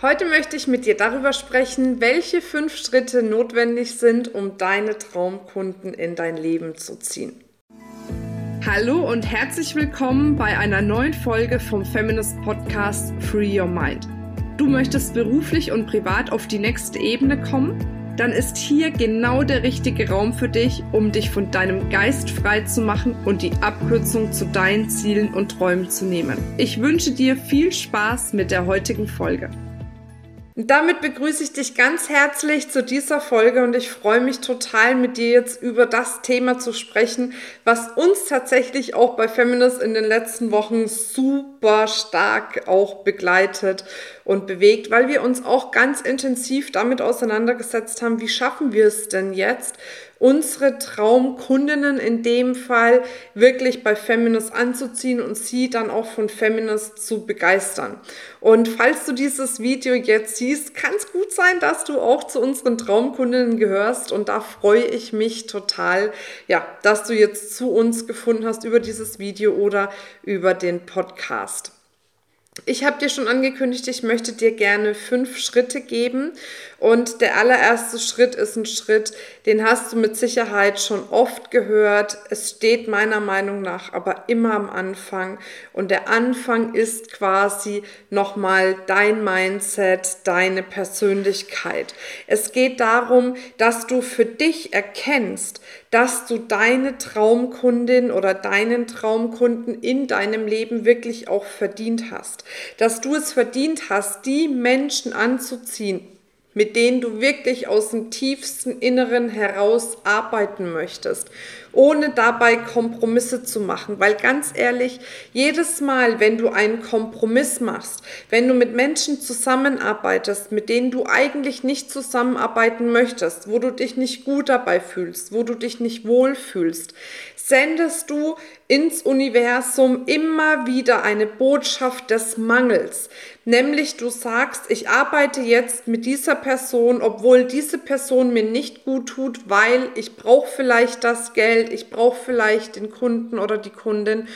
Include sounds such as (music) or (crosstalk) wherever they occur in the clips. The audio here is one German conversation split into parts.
Heute möchte ich mit dir darüber sprechen, welche fünf Schritte notwendig sind, um deine Traumkunden in dein Leben zu ziehen. Hallo und herzlich willkommen bei einer neuen Folge vom Feminist Podcast Free Your Mind. Du möchtest beruflich und privat auf die nächste Ebene kommen? Dann ist hier genau der richtige Raum für dich, um dich von deinem Geist frei zu machen und die Abkürzung zu deinen Zielen und Träumen zu nehmen. Ich wünsche dir viel Spaß mit der heutigen Folge. Und damit begrüße ich dich ganz herzlich zu dieser Folge und ich freue mich total mit dir jetzt über das Thema zu sprechen, was uns tatsächlich auch bei Feminist in den letzten Wochen super stark auch begleitet und bewegt, weil wir uns auch ganz intensiv damit auseinandergesetzt haben, wie schaffen wir es denn jetzt, unsere Traumkundinnen in dem Fall wirklich bei Feminist anzuziehen und sie dann auch von Feminist zu begeistern. Und falls du dieses Video jetzt siehst, kann es gut sein, dass du auch zu unseren Traumkundinnen gehörst und da freue ich mich total, ja, dass du jetzt zu uns gefunden hast über dieses Video oder über den Podcast. Ich habe dir schon angekündigt, ich möchte dir gerne fünf Schritte geben. Und der allererste Schritt ist ein Schritt, den hast du mit Sicherheit schon oft gehört. Es steht meiner Meinung nach aber immer am Anfang. Und der Anfang ist quasi nochmal dein Mindset, deine Persönlichkeit. Es geht darum, dass du für dich erkennst, dass du deine Traumkundin oder deinen Traumkunden in deinem Leben wirklich auch verdient hast. Dass du es verdient hast, die Menschen anzuziehen, mit denen du wirklich aus dem tiefsten Inneren heraus arbeiten möchtest, ohne dabei Kompromisse zu machen. Weil ganz ehrlich, jedes Mal, wenn du einen Kompromiss machst, wenn du mit Menschen zusammenarbeitest, mit denen du eigentlich nicht zusammenarbeiten möchtest, wo du dich nicht gut dabei fühlst, wo du dich nicht wohl fühlst, sendest du ins Universum immer wieder eine Botschaft des Mangels. Nämlich du sagst, ich arbeite jetzt mit dieser Person, obwohl diese Person mir nicht gut tut, weil ich brauche vielleicht das Geld, ich brauche vielleicht den Kunden oder die Kundin.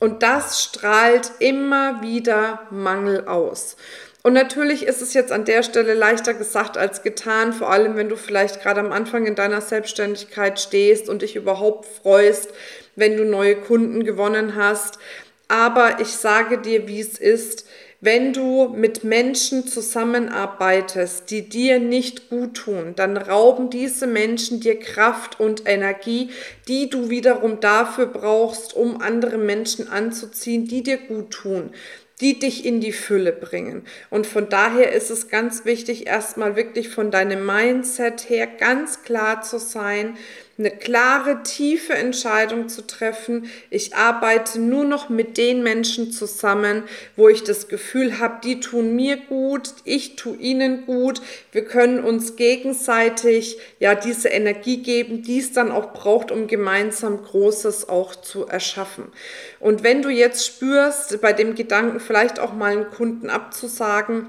Und das strahlt immer wieder Mangel aus. Und natürlich ist es jetzt an der Stelle leichter gesagt als getan, vor allem wenn du vielleicht gerade am Anfang in deiner Selbstständigkeit stehst und dich überhaupt freust, wenn du neue Kunden gewonnen hast. Aber ich sage dir, wie es ist. Wenn du mit Menschen zusammenarbeitest, die dir nicht gut tun, dann rauben diese Menschen dir Kraft und Energie, die du wiederum dafür brauchst, um andere Menschen anzuziehen, die dir gut tun die dich in die Fülle bringen. Und von daher ist es ganz wichtig, erstmal wirklich von deinem Mindset her ganz klar zu sein, eine klare, tiefe Entscheidung zu treffen. Ich arbeite nur noch mit den Menschen zusammen, wo ich das Gefühl habe, die tun mir gut, ich tue ihnen gut. Wir können uns gegenseitig ja diese Energie geben, die es dann auch braucht, um gemeinsam Großes auch zu erschaffen. Und wenn du jetzt spürst, bei dem Gedanken vielleicht auch mal einen Kunden abzusagen,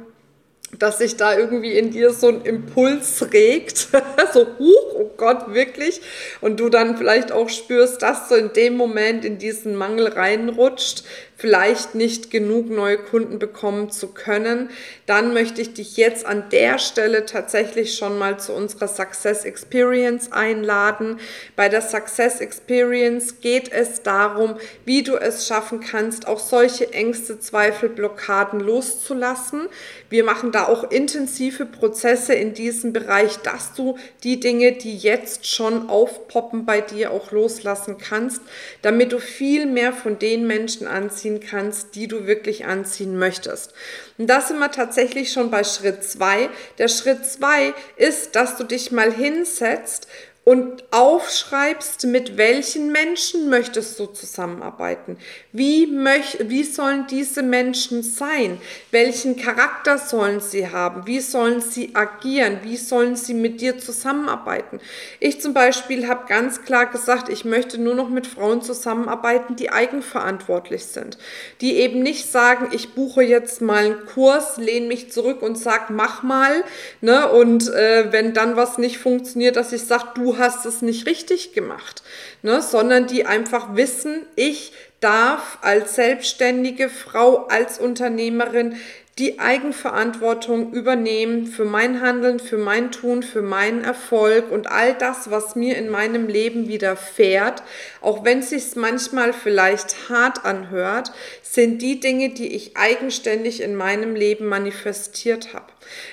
dass sich da irgendwie in dir so ein Impuls regt, (laughs) so, huch, oh Gott, wirklich, und du dann vielleicht auch spürst, dass du in dem Moment in diesen Mangel reinrutscht, vielleicht nicht genug neue Kunden bekommen zu können, dann möchte ich dich jetzt an der Stelle tatsächlich schon mal zu unserer Success Experience einladen. Bei der Success Experience geht es darum, wie du es schaffen kannst, auch solche Ängste, Zweifel, Blockaden loszulassen. Wir machen da auch intensive Prozesse in diesem Bereich, dass du die Dinge, die jetzt schon aufpoppen bei dir, auch loslassen kannst, damit du viel mehr von den Menschen anziehst, anziehen kannst, die du wirklich anziehen möchtest. Und das sind wir tatsächlich schon bei Schritt zwei. Der Schritt zwei ist, dass du dich mal hinsetzt und aufschreibst, mit welchen Menschen möchtest du zusammenarbeiten. Wie, möch, wie sollen diese Menschen sein? Welchen Charakter sollen sie haben? Wie sollen sie agieren? Wie sollen sie mit dir zusammenarbeiten? Ich zum Beispiel habe ganz klar gesagt, ich möchte nur noch mit Frauen zusammenarbeiten, die eigenverantwortlich sind. Die eben nicht sagen, ich buche jetzt mal einen Kurs, lehne mich zurück und sag, mach mal. Ne? Und äh, wenn dann was nicht funktioniert, dass ich sage, du hast es nicht richtig gemacht, ne? sondern die einfach wissen, ich darf als selbstständige Frau, als Unternehmerin die Eigenverantwortung übernehmen für mein Handeln, für mein Tun, für meinen Erfolg und all das, was mir in meinem Leben widerfährt, auch wenn es sich manchmal vielleicht hart anhört, sind die Dinge, die ich eigenständig in meinem Leben manifestiert habe.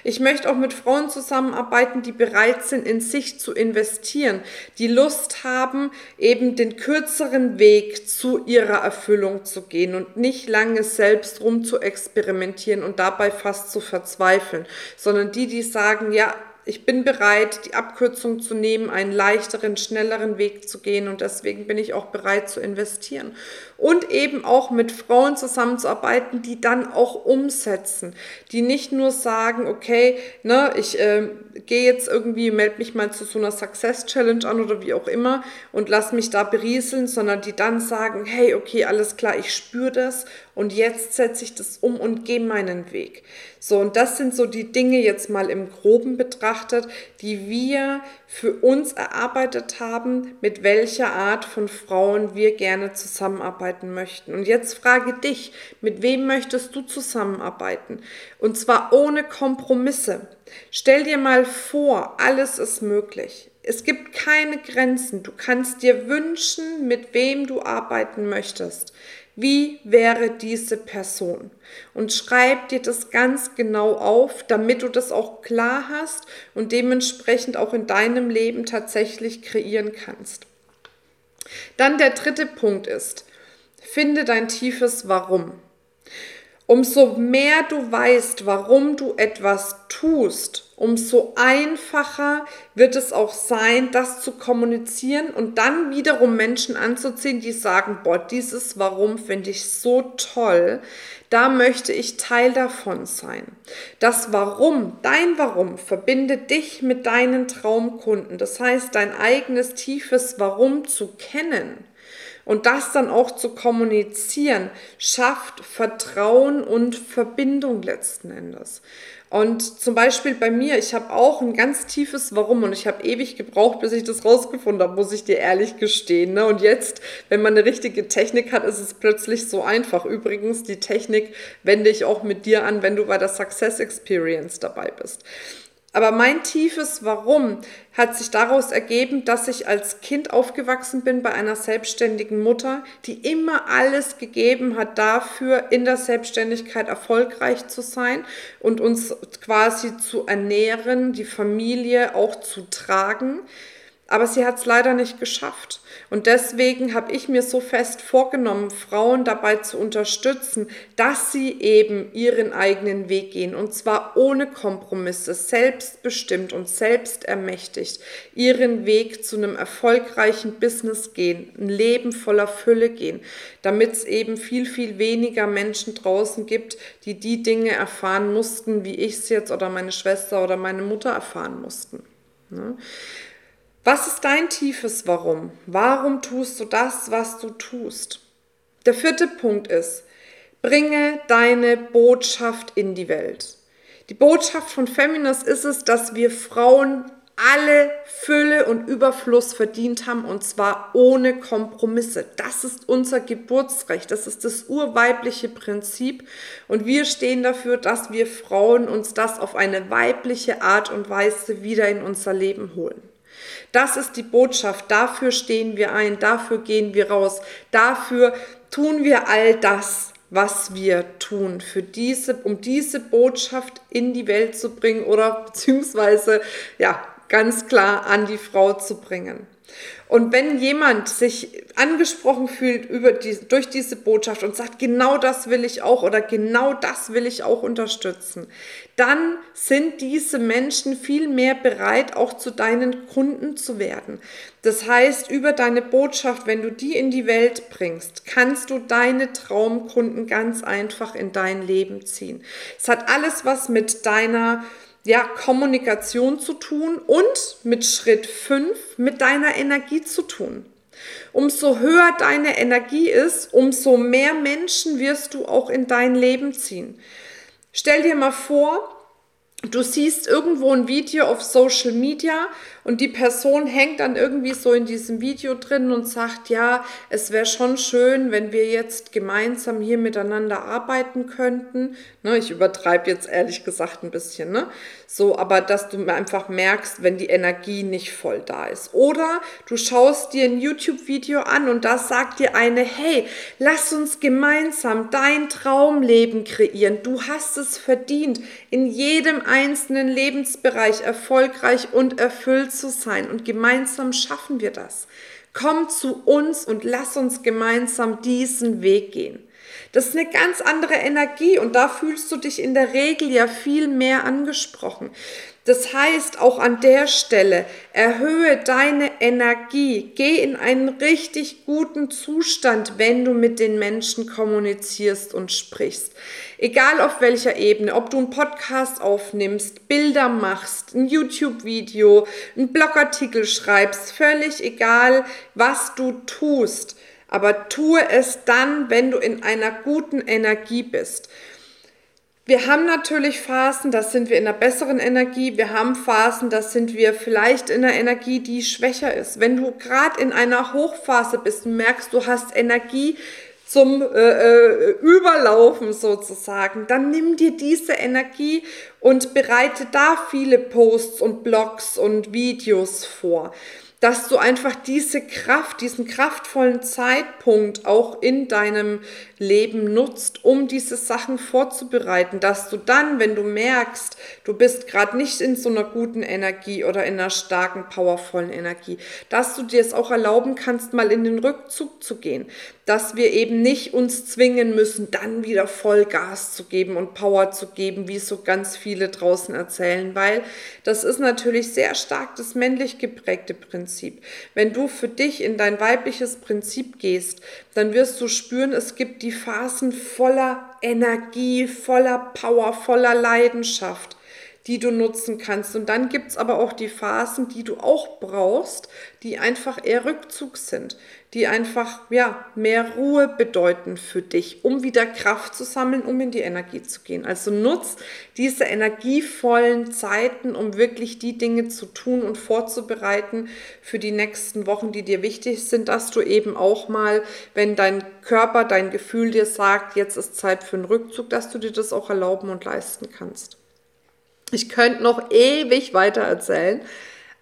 Ich möchte auch mit Frauen zusammenarbeiten, die bereit sind, in sich zu investieren, die Lust haben, eben den kürzeren Weg zu ihrer Erfüllung zu gehen und nicht lange selbst rum zu experimentieren und dabei fast zu verzweifeln, sondern die, die sagen, ja, ich bin bereit, die Abkürzung zu nehmen, einen leichteren, schnelleren Weg zu gehen und deswegen bin ich auch bereit zu investieren. Und eben auch mit Frauen zusammenzuarbeiten, die dann auch umsetzen, die nicht nur sagen, okay, ne, ich äh, gehe jetzt irgendwie, melde mich mal zu so einer Success Challenge an oder wie auch immer und lass mich da berieseln, sondern die dann sagen, hey, okay, alles klar, ich spüre das und jetzt setze ich das um und gehe meinen Weg. So, und das sind so die Dinge jetzt mal im groben betrachtet, die wir für uns erarbeitet haben, mit welcher Art von Frauen wir gerne zusammenarbeiten möchten. Und jetzt frage dich, mit wem möchtest du zusammenarbeiten? Und zwar ohne Kompromisse. Stell dir mal vor, alles ist möglich. Es gibt keine Grenzen. Du kannst dir wünschen, mit wem du arbeiten möchtest. Wie wäre diese Person? Und schreib dir das ganz genau auf, damit du das auch klar hast und dementsprechend auch in deinem Leben tatsächlich kreieren kannst. Dann der dritte Punkt ist, finde dein tiefes Warum. Umso mehr du weißt, warum du etwas tust, umso einfacher wird es auch sein, das zu kommunizieren und dann wiederum Menschen anzuziehen, die sagen, boah, dieses Warum finde ich so toll, da möchte ich Teil davon sein. Das Warum, dein Warum verbindet dich mit deinen Traumkunden. Das heißt, dein eigenes tiefes Warum zu kennen und das dann auch zu kommunizieren, schafft Vertrauen und Verbindung letzten Endes. Und zum Beispiel bei mir, ich habe auch ein ganz tiefes Warum und ich habe ewig gebraucht, bis ich das rausgefunden habe, muss ich dir ehrlich gestehen. Ne? Und jetzt, wenn man eine richtige Technik hat, ist es plötzlich so einfach. Übrigens, die Technik wende ich auch mit dir an, wenn du bei der Success Experience dabei bist. Aber mein tiefes Warum hat sich daraus ergeben, dass ich als Kind aufgewachsen bin bei einer selbstständigen Mutter, die immer alles gegeben hat dafür, in der Selbstständigkeit erfolgreich zu sein und uns quasi zu ernähren, die Familie auch zu tragen. Aber sie hat es leider nicht geschafft. Und deswegen habe ich mir so fest vorgenommen, Frauen dabei zu unterstützen, dass sie eben ihren eigenen Weg gehen. Und zwar ohne Kompromisse, selbstbestimmt und selbstermächtigt ihren Weg zu einem erfolgreichen Business gehen, ein Leben voller Fülle gehen, damit es eben viel, viel weniger Menschen draußen gibt, die die Dinge erfahren mussten, wie ich es jetzt oder meine Schwester oder meine Mutter erfahren mussten. Ne? Was ist dein tiefes Warum? Warum tust du das, was du tust? Der vierte Punkt ist, bringe deine Botschaft in die Welt. Die Botschaft von Feminist ist es, dass wir Frauen alle Fülle und Überfluss verdient haben und zwar ohne Kompromisse. Das ist unser Geburtsrecht, das ist das urweibliche Prinzip und wir stehen dafür, dass wir Frauen uns das auf eine weibliche Art und Weise wieder in unser Leben holen. Das ist die Botschaft, dafür stehen wir ein, dafür gehen wir raus, dafür tun wir all das, was wir tun, für diese, um diese Botschaft in die Welt zu bringen oder beziehungsweise ja, ganz klar an die Frau zu bringen. Und wenn jemand sich angesprochen fühlt über die, durch diese Botschaft und sagt, genau das will ich auch oder genau das will ich auch unterstützen, dann sind diese Menschen viel mehr bereit, auch zu deinen Kunden zu werden. Das heißt, über deine Botschaft, wenn du die in die Welt bringst, kannst du deine Traumkunden ganz einfach in dein Leben ziehen. Es hat alles was mit deiner ja, Kommunikation zu tun und mit Schritt 5 mit deiner Energie zu tun. Umso höher deine Energie ist, umso mehr Menschen wirst du auch in dein Leben ziehen. Stell dir mal vor, du siehst irgendwo ein Video auf Social Media und die Person hängt dann irgendwie so in diesem Video drin und sagt, ja, es wäre schon schön, wenn wir jetzt gemeinsam hier miteinander arbeiten könnten. Ne, ich übertreibe jetzt ehrlich gesagt ein bisschen, ne? So, aber dass du einfach merkst, wenn die Energie nicht voll da ist. Oder du schaust dir ein YouTube-Video an und da sagt dir eine, hey, lass uns gemeinsam dein Traumleben kreieren. Du hast es verdient, in jedem einzelnen Lebensbereich erfolgreich und erfüllt zu sein. Und gemeinsam schaffen wir das. Komm zu uns und lass uns gemeinsam diesen Weg gehen. Das ist eine ganz andere Energie und da fühlst du dich in der Regel ja viel mehr angesprochen. Das heißt, auch an der Stelle, erhöhe deine Energie, geh in einen richtig guten Zustand, wenn du mit den Menschen kommunizierst und sprichst. Egal auf welcher Ebene, ob du einen Podcast aufnimmst, Bilder machst, ein YouTube-Video, einen Blogartikel schreibst, völlig egal, was du tust. Aber tue es dann, wenn du in einer guten Energie bist. Wir haben natürlich Phasen, da sind wir in einer besseren Energie. Wir haben Phasen, da sind wir vielleicht in einer Energie, die schwächer ist. Wenn du gerade in einer Hochphase bist und merkst, du hast Energie zum äh, äh, Überlaufen sozusagen, dann nimm dir diese Energie und bereite da viele Posts und Blogs und Videos vor dass du einfach diese Kraft, diesen kraftvollen Zeitpunkt auch in deinem Leben nutzt, um diese Sachen vorzubereiten, dass du dann, wenn du merkst, du bist gerade nicht in so einer guten Energie oder in einer starken, powervollen Energie, dass du dir es auch erlauben kannst, mal in den Rückzug zu gehen, dass wir eben nicht uns zwingen müssen, dann wieder voll Gas zu geben und Power zu geben, wie so ganz viele draußen erzählen, weil das ist natürlich sehr stark das männlich geprägte Prinzip. Prinzip. Wenn du für dich in dein weibliches Prinzip gehst, dann wirst du spüren, es gibt die Phasen voller Energie, voller Power, voller Leidenschaft die du nutzen kannst. Und dann gibt es aber auch die Phasen, die du auch brauchst, die einfach eher Rückzug sind, die einfach ja, mehr Ruhe bedeuten für dich, um wieder Kraft zu sammeln, um in die Energie zu gehen. Also nutz diese energievollen Zeiten, um wirklich die Dinge zu tun und vorzubereiten für die nächsten Wochen, die dir wichtig sind, dass du eben auch mal, wenn dein Körper, dein Gefühl dir sagt, jetzt ist Zeit für einen Rückzug, dass du dir das auch erlauben und leisten kannst. Ich könnte noch ewig weiter erzählen.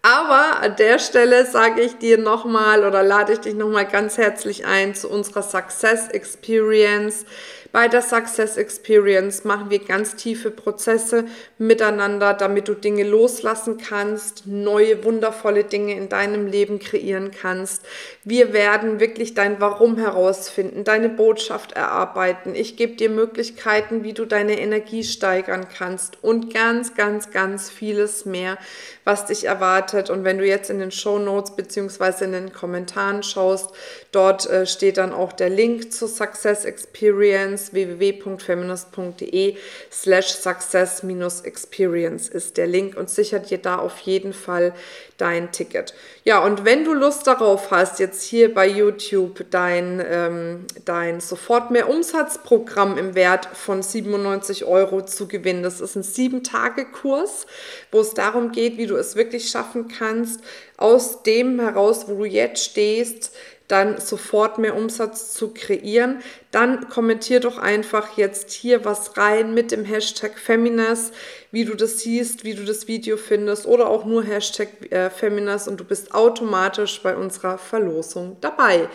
Aber an der Stelle sage ich dir nochmal oder lade ich dich nochmal ganz herzlich ein zu unserer Success Experience. Bei der Success Experience machen wir ganz tiefe Prozesse miteinander, damit du Dinge loslassen kannst, neue wundervolle Dinge in deinem Leben kreieren kannst. Wir werden wirklich dein Warum herausfinden, deine Botschaft erarbeiten. Ich gebe dir Möglichkeiten, wie du deine Energie steigern kannst und ganz, ganz, ganz vieles mehr, was dich erwartet. Und wenn du jetzt in den Show Notes beziehungsweise in den Kommentaren schaust, dort äh, steht dann auch der Link zur Success Experience Feminist www.feminist.de slash success-experience ist der Link und sichert dir da auf jeden Fall dein Ticket. Ja, und wenn du Lust darauf hast, jetzt hier bei YouTube dein, ähm, dein sofort mehr Umsatzprogramm im Wert von 97 Euro zu gewinnen, das ist ein sieben-Tage-Kurs, wo es darum geht, wie du es wirklich schaffen kannst, aus dem heraus, wo du jetzt stehst, dann sofort mehr Umsatz zu kreieren, dann kommentier doch einfach jetzt hier was rein mit dem Hashtag Feminas, wie du das siehst, wie du das Video findest oder auch nur Hashtag äh, Feminas und du bist automatisch bei unserer Verlosung dabei.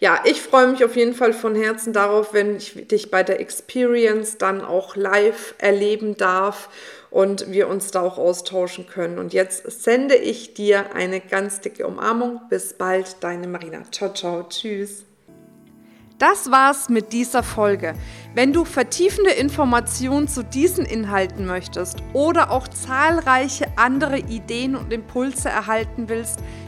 Ja, ich freue mich auf jeden Fall von Herzen darauf, wenn ich dich bei der Experience dann auch live erleben darf und wir uns da auch austauschen können. Und jetzt sende ich dir eine ganz dicke Umarmung. Bis bald, deine Marina. Ciao, ciao, tschüss. Das war's mit dieser Folge. Wenn du vertiefende Informationen zu diesen Inhalten möchtest oder auch zahlreiche andere Ideen und Impulse erhalten willst,